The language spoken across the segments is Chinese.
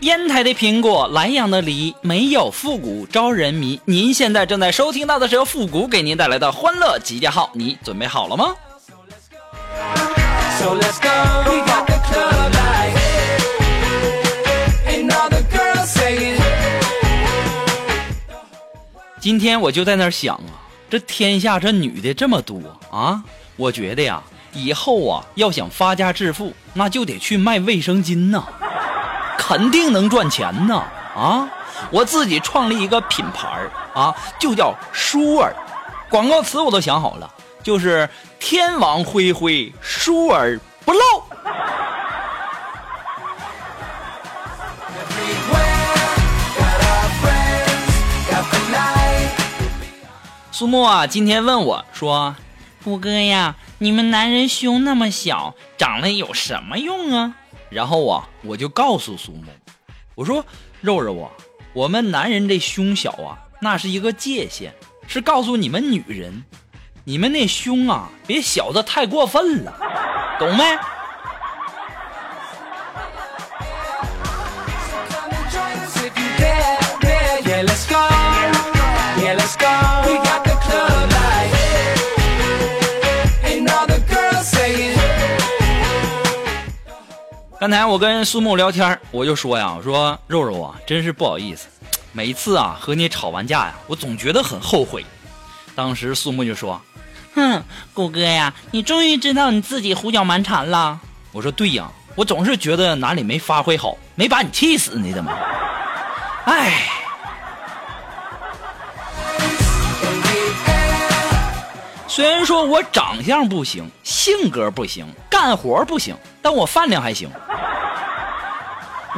烟台的苹果，莱阳的梨，没有复古招人迷。您现在正在收听到的是由复古给您带来的欢乐集结号，你准备好了吗？今天我就在那儿想啊，这天下这女的这么多啊，我觉得呀，以后啊要想发家致富，那就得去卖卫生巾呐，肯定能赚钱呐啊！我自己创立一个品牌啊，就叫舒尔，广告词我都想好了，就是天网恢恢，疏而不漏。苏沫啊，今天问我说：“虎哥呀，你们男人胸那么小，长了有什么用啊？”然后啊，我就告诉苏木，我说：“肉肉啊，我们男人这胸小啊，那是一个界限，是告诉你们女人，你们那胸啊，别小的太过分了，懂没？”刚才我跟苏木聊天，我就说呀，我说肉肉啊，真是不好意思，每次啊和你吵完架呀，我总觉得很后悔。当时苏木就说：“哼，谷哥呀，你终于知道你自己胡搅蛮缠了。”我说：“对呀，我总是觉得哪里没发挥好，没把你气死呢，怎么？哎，虽然说我长相不行，性格不行，干活不行，但我饭量还行。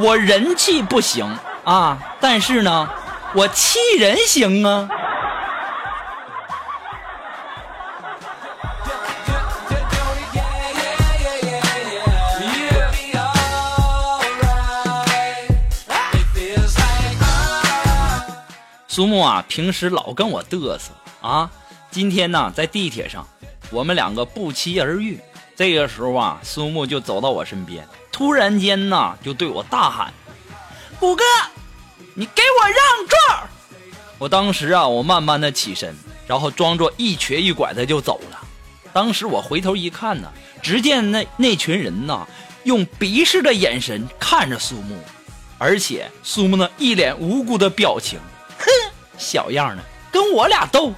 我人气不行啊，但是呢，我气人行啊。苏木啊，平时老跟我嘚瑟啊。今天呢，在地铁上，我们两个不期而遇。这个时候啊，苏木就走到我身边，突然间呐，就对我大喊：“谷哥，你给我让座！”我当时啊，我慢慢的起身，然后装作一瘸一拐的就走了。当时我回头一看呢，只见那那群人呐，用鄙视的眼神看着苏木，而且苏木呢一脸无辜的表情，哼，小样的，跟我俩斗。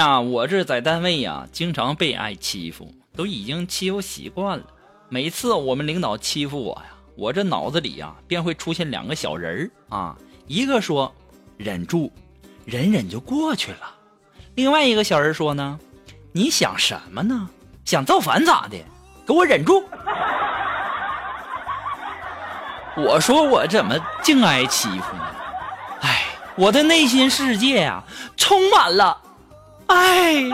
呀，我这在单位呀，经常被挨欺负，都已经欺负习惯了。每次我们领导欺负我呀，我这脑子里呀便会出现两个小人儿啊，一个说忍住，忍忍就过去了；另外一个小人说呢，你想什么呢？想造反咋的？给我忍住！我说我怎么净挨欺负呢？哎，我的内心世界呀、充满了哎。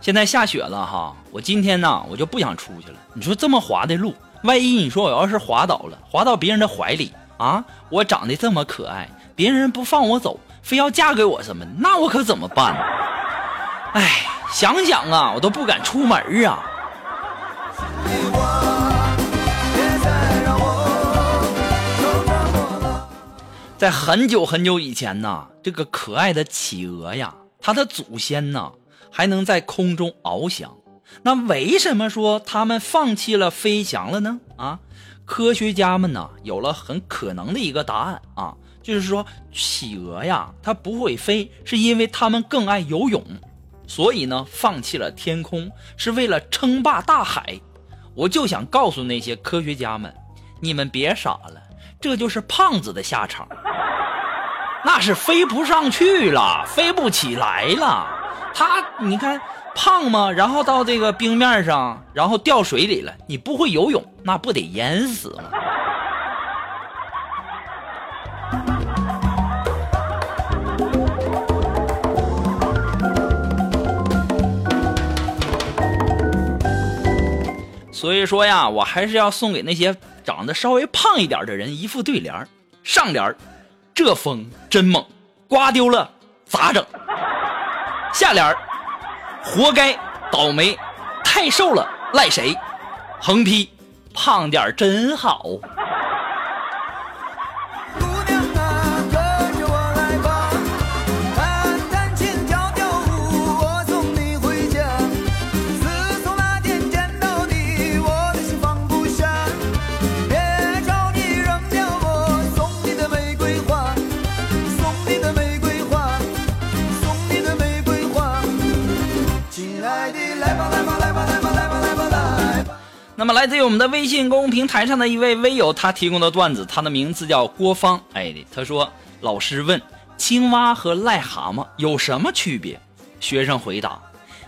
现在下雪了哈，我今天呢我就不想出去了。你说这么滑的路，万一你说我要是滑倒了，滑到别人的怀里啊，我长得这么可爱，别人不放我走，非要嫁给我什么，那我可怎么办呢？哎，想想啊，我都不敢出门啊。在很久很久以前呢，这个可爱的企鹅呀，它的祖先呢还能在空中翱翔。那为什么说它们放弃了飞翔了呢？啊，科学家们呢有了很可能的一个答案啊，就是说企鹅呀，它不会飞，是因为它们更爱游泳，所以呢放弃了天空，是为了称霸大海。我就想告诉那些科学家们，你们别傻了，这就是胖子的下场，那是飞不上去了，飞不起来了。他你看胖吗？然后到这个冰面上，然后掉水里了，你不会游泳，那不得淹死吗？所以说呀，我还是要送给那些长得稍微胖一点的人一副对联上联这风真猛，刮丢了咋整？下联活该倒霉，太瘦了赖谁？横批胖点真好。那么，来自于我们的微信公众平台上的一位微友，他提供的段子，他的名字叫郭芳。哎，他说：“老师问青蛙和癞蛤蟆有什么区别？”学生回答：“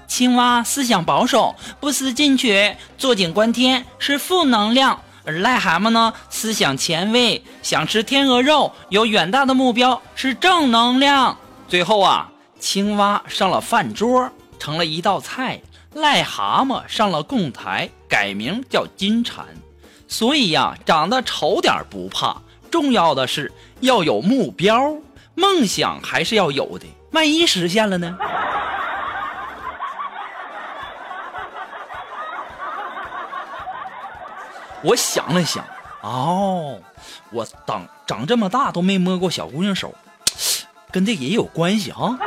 青蛙思想保守，不思进取，坐井观天，是负能量；而癞蛤蟆呢，思想前卫，想吃天鹅肉，有远大的目标，是正能量。”最后啊，青蛙上了饭桌，成了一道菜。癞蛤蟆上了供台，改名叫金蝉。所以呀，长得丑点不怕，重要的是要有目标，梦想还是要有的。万一实现了呢？我想了想，哦，我长长这么大都没摸过小姑娘手，跟这也有关系啊。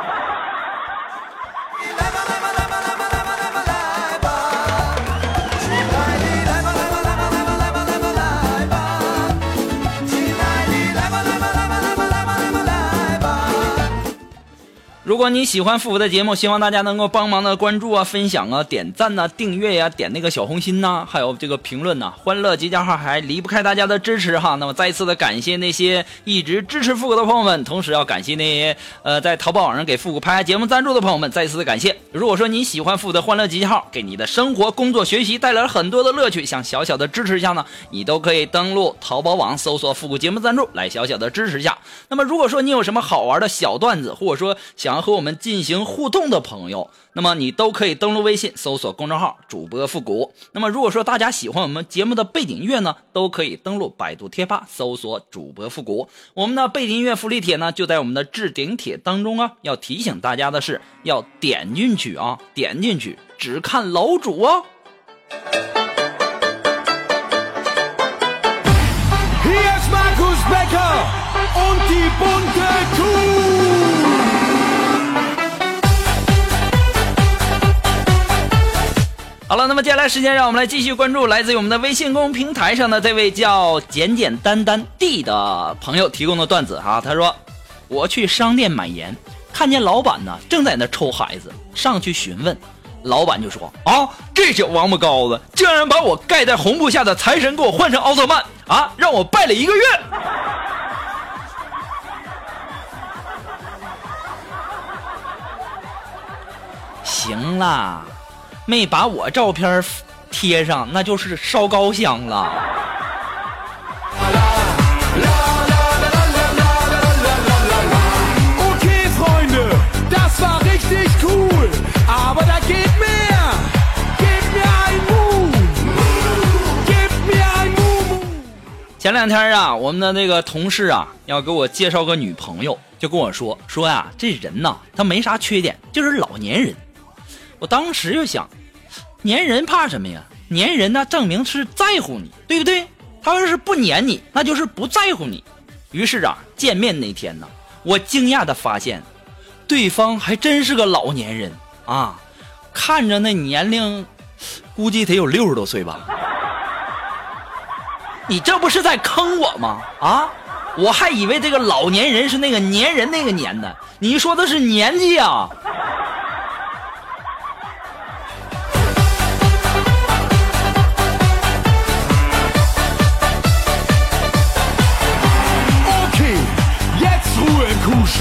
如果你喜欢复古的节目，希望大家能够帮忙的关注啊、分享啊、点赞呐、订阅呀、点那个小红心呐、还有这个评论呐、欢乐集结号还离不开大家的支持哈。那么再一次的感谢那些一直支持复古的朋友们，同时要感谢那些呃在淘宝网上给复古拍节目赞助的朋友们，再次的感谢。如果说你喜欢复古的欢乐集结号，给你的生活、工作、学习带来了很多的乐趣，想小小的支持一下呢，你都可以登录淘宝网搜索“复古节目赞助”来小小的支持一下。那么如果说你有什么好玩的小段子，或者说想要和我们进行互动的朋友，那么你都可以登录微信搜索公众号“主播复古”。那么如果说大家喜欢我们节目的背景音乐呢，都可以登录百度贴吧搜索“主播复古”。我们的背景音乐福利帖呢，就在我们的置顶帖当中啊。要提醒大家的是，要点进去啊，点进去只看楼主哦。好了，那么接下来时间，让我们来继续关注来自于我们的微信公众平台上的这位叫简简单单 D 的朋友提供的段子哈。他说：“我去商店买盐，看见老板呢正在那抽孩子，上去询问，老板就说：啊，这小王八羔子竟然把我盖在红布下的财神给我换成奥特曼啊，让我拜了一个月。”行啦，没把我照片贴上，那就是烧高香了。前两天啊，我们的那个同事啊，要给我介绍个女朋友，就跟我说说呀，这人呐，他没啥缺点，就是老年人。我当时就想，粘人怕什么呀？粘人那证明是在乎你，对不对？他要是不粘你，那就是不在乎你。于是啊，见面那天呢，我惊讶的发现，对方还真是个老年人啊，看着那年龄，估计得有六十多岁吧。你这不是在坑我吗？啊，我还以为这个老年人是那个粘人那个粘的，你说的是年纪啊。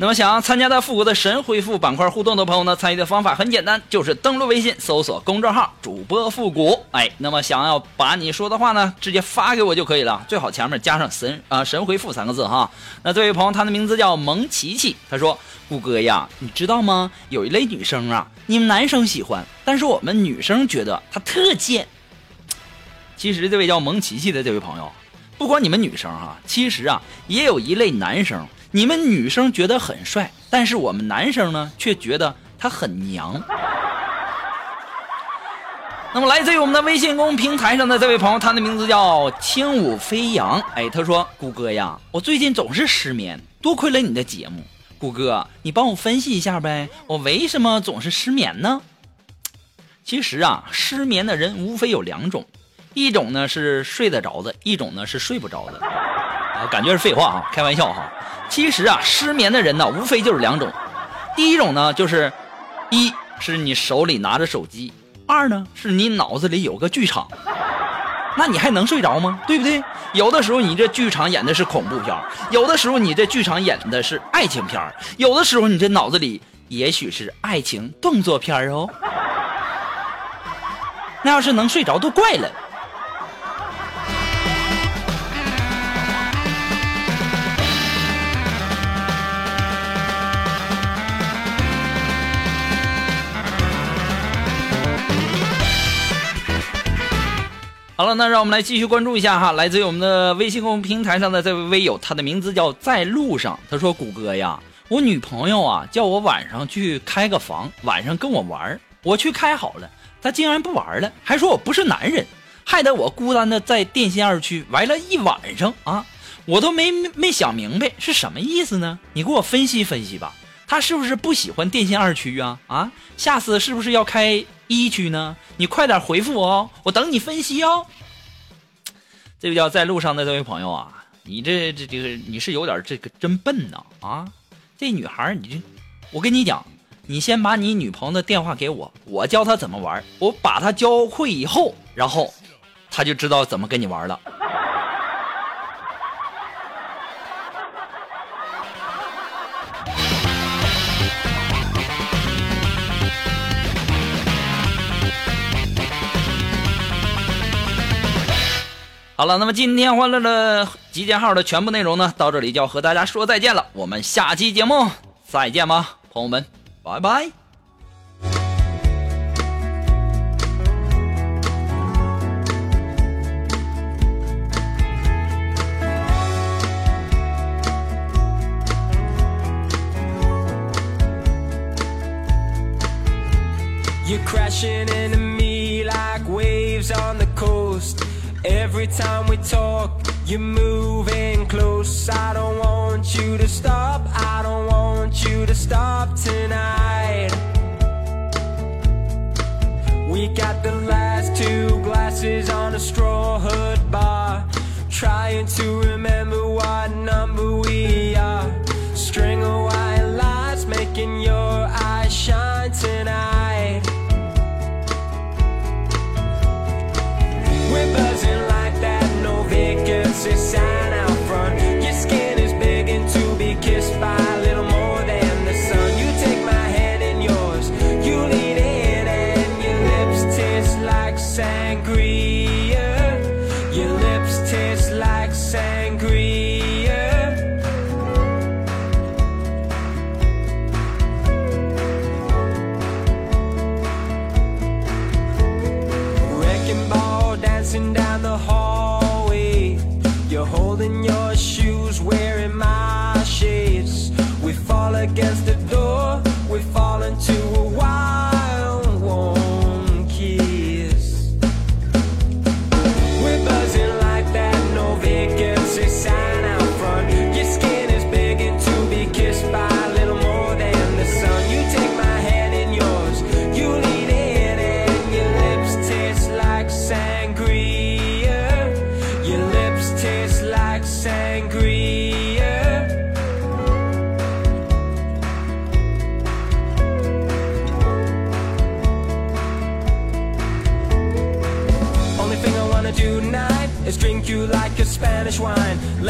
那么想要参加到复古的神回复板块互动的朋友呢，参与的方法很简单，就是登录微信搜索公众号主播复古，哎，那么想要把你说的话呢，直接发给我就可以了，最好前面加上神啊、神回复三个字哈。那这位朋友他的名字叫蒙琪琪，他说：“顾哥呀，你知道吗？有一类女生啊，你们男生喜欢，但是我们女生觉得她特贱。”其实这位叫蒙琪琪的这位朋友，不光你们女生哈、其实啊也有一类男生，你们女生觉得很帅，但是我们男生呢却觉得他很娘。那么来自于我们的微信公平台上的这位朋友，他的名字叫轻舞飞扬。哎，他说：“谷歌呀，我最近总是失眠，多亏了你的节目。谷歌，你帮我分析一下呗，我为什么总是失眠呢？”其实啊，失眠的人无非有两种，一种呢是睡得着的，一种呢是睡不着的。感觉是废话啊，开玩笑哈。其实啊，失眠的人呢，无非就是两种，第一种呢就是，一是你手里拿着手机，二呢是你脑子里有个剧场，那你还能睡着吗？对不对？有的时候你这剧场演的是恐怖片有的时候你这剧场演的是爱情片有的时候你这脑子里也许是爱情动作片哦。那要是能睡着都怪了。好了，那让我们来继续关注一下哈，来自于我们的微信公众平台上的这位微友，他的名字叫在路上。他说：“谷歌呀，我女朋友啊叫我晚上去开个房，晚上跟我玩儿我去开好了，她竟然不玩了，还说我不是男人，害得我孤单的在电信二区玩了一晚上啊！我都没没想明白是什么意思呢？你给我分析分析吧。她是不是不喜欢电信二区啊？啊，下次是不是要开一区呢？你快点回复我哦，我等你分析哦。这位叫在路上的这位朋友啊，你这这这个你是有点这个真笨呐啊！这女孩你这，我跟你讲，你先把你女朋友的电话给我，我教她怎么玩，我把她教会以后，然后她就知道怎么跟你玩了。好了，那么今天欢乐的集结号的全部内容呢，到这里就要和大家说再见了。我们下期节目再见吧，朋友们，拜拜。You're crashing into me like waves on the coast. Every time we talk, you're moving close. I don't want you to stop. I don't want you to stop tonight. We got the last two glasses on a straw hood bar. Trying to remember what number we are. String of white lights making your eyes shine tonight.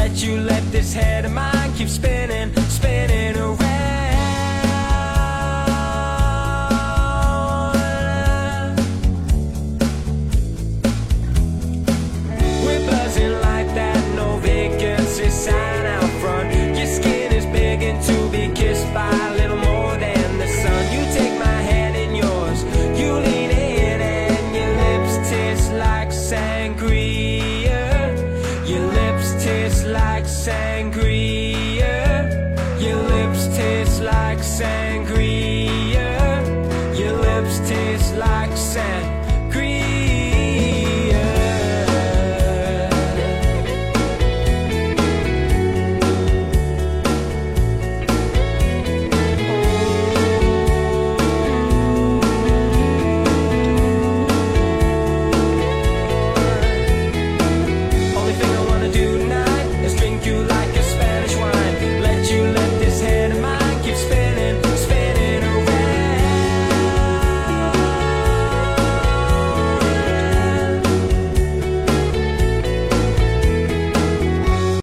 Let you let this head of mine keep spinning,